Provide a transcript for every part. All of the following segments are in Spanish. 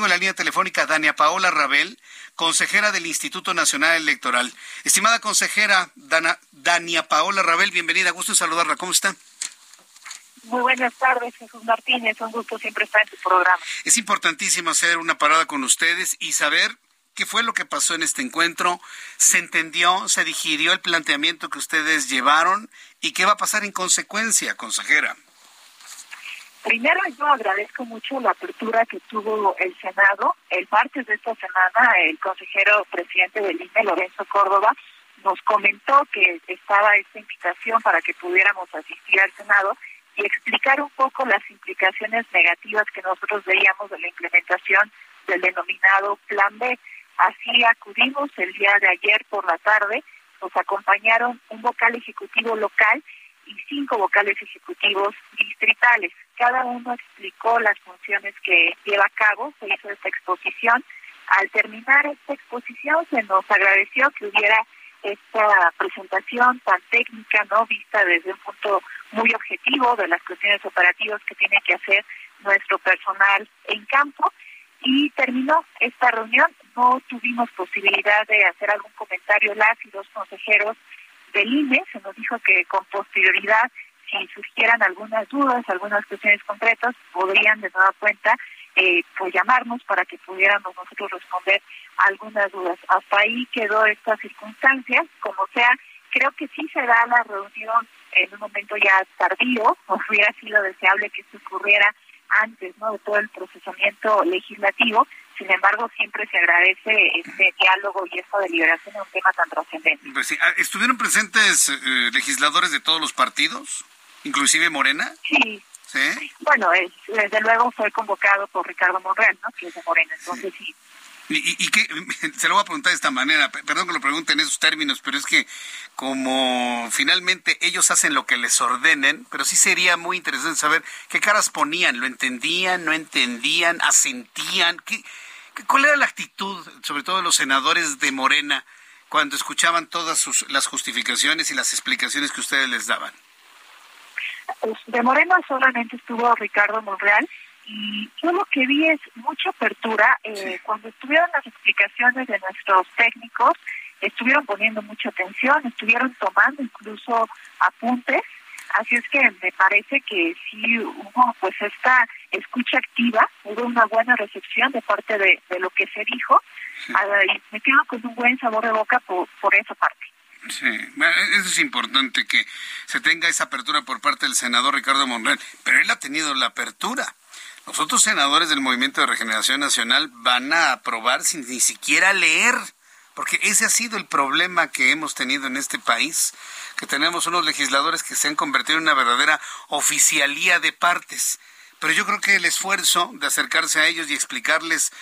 Tengo en la línea telefónica a Dania Paola Rabel, consejera del Instituto Nacional Electoral. Estimada consejera Dana, Dania Paola Rabel, bienvenida, gusto en saludarla. ¿Cómo está? Muy buenas tardes, Jesús Martínez. Un gusto siempre estar en tu programa. Es importantísimo hacer una parada con ustedes y saber qué fue lo que pasó en este encuentro. ¿Se entendió, se digirió el planteamiento que ustedes llevaron y qué va a pasar en consecuencia, consejera? Primero, yo agradezco mucho la apertura que tuvo el Senado. El martes de esta semana, el consejero presidente del INE, Lorenzo Córdoba, nos comentó que estaba esta invitación para que pudiéramos asistir al Senado y explicar un poco las implicaciones negativas que nosotros veíamos de la implementación del denominado Plan B. Así acudimos el día de ayer por la tarde, nos acompañaron un vocal ejecutivo local y cinco vocales ejecutivos distritales. Cada uno explicó las funciones que lleva a cabo, se hizo esta exposición. Al terminar esta exposición se nos agradeció que hubiera esta presentación tan técnica, no vista desde un punto muy objetivo de las cuestiones operativas que tiene que hacer nuestro personal en campo. Y terminó esta reunión, no tuvimos posibilidad de hacer algún comentario las y los consejeros del INE, se nos dijo que con posterioridad, si surgieran algunas dudas, algunas cuestiones concretas, podrían de nueva cuenta eh, pues llamarnos para que pudiéramos nosotros responder algunas dudas. Hasta ahí quedó esta circunstancia, como sea, creo que sí se da la reunión en un momento ya tardío, hubiera sido deseable que esto ocurriera antes ¿no? de todo el procesamiento legislativo, sin embargo siempre se agradece este diálogo y esta deliberación en un tema tan trascendente. Pues sí, ah, ¿Estuvieron presentes eh, legisladores de todos los partidos, inclusive Morena? Sí. ¿Sí? Bueno, es, desde luego fue convocado por Ricardo Monreal, ¿no? que es de Morena, entonces sí. ¿Y, y, y qué? Se lo voy a preguntar de esta manera, pe- perdón que lo pregunte en esos términos, pero es que como finalmente ellos hacen lo que les ordenen, pero sí sería muy interesante saber qué caras ponían, lo entendían, no entendían, asentían, ¿qué, qué- cuál era la actitud, sobre todo de los senadores de Morena, cuando escuchaban todas sus, las justificaciones y las explicaciones que ustedes les daban. Pues, de Morena solamente estuvo Ricardo Monreal y yo lo que vi es mucha apertura. Eh, Cuando estuvieron las explicaciones de nuestros técnicos, estuvieron poniendo mucha atención, estuvieron tomando incluso apuntes. Así es que me parece que sí hubo pues esta escucha activa, hubo una buena recepción de parte de, de lo que se dijo. Ah, y me quedo con un buen sabor de boca por, por esa parte. Sí, bueno, eso es importante que se tenga esa apertura por parte del senador Ricardo Monreal, pero él ha tenido la apertura. Los otros senadores del Movimiento de Regeneración Nacional van a aprobar sin ni siquiera leer, porque ese ha sido el problema que hemos tenido en este país, que tenemos unos legisladores que se han convertido en una verdadera oficialía de partes. Pero yo creo que el esfuerzo de acercarse a ellos y explicarles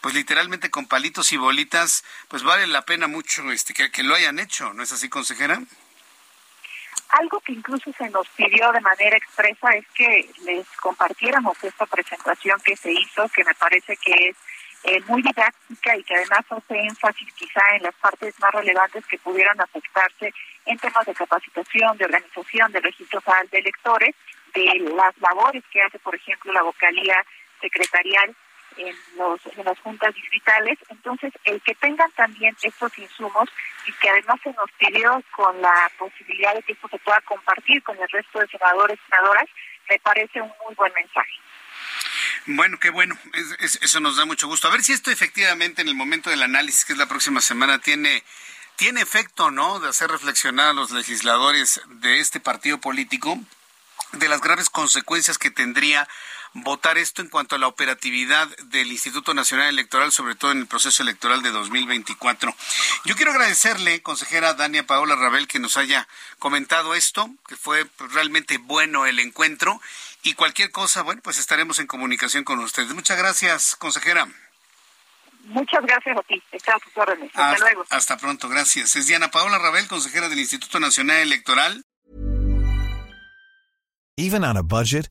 pues literalmente con palitos y bolitas, pues vale la pena mucho este que, que lo hayan hecho, ¿no es así, consejera? Algo que incluso se nos pidió de manera expresa es que les compartiéramos esta presentación que se hizo, que me parece que es eh, muy didáctica y que además hace énfasis quizá en las partes más relevantes que pudieran afectarse en temas de capacitación, de organización, de registro federal de electores, de las labores que hace, por ejemplo, la vocalía secretarial en, los, en las juntas distritales. Entonces, el que tengan también estos insumos y que además se nos pidió con la posibilidad de que esto se pueda compartir con el resto de senadores y senadoras, me parece un muy buen mensaje. Bueno, qué bueno, es- es- eso nos da mucho gusto. A ver si esto efectivamente en el momento del análisis, que es la próxima semana, tiene, tiene efecto, ¿no? De hacer reflexionar a los legisladores de este partido político de las graves consecuencias que tendría votar esto en cuanto a la operatividad del Instituto Nacional Electoral, sobre todo en el proceso electoral de 2024. Yo quiero agradecerle, consejera Dania Paola Rabel, que nos haya comentado esto, que fue realmente bueno el encuentro Y cualquier cosa, bueno, pues estaremos en comunicación con ustedes. Muchas gracias, consejera. Muchas gracias a ti. Hasta, hasta luego. Hasta pronto, gracias. Es Diana Paola Rabel, consejera del Instituto Nacional Electoral. Even on a budget,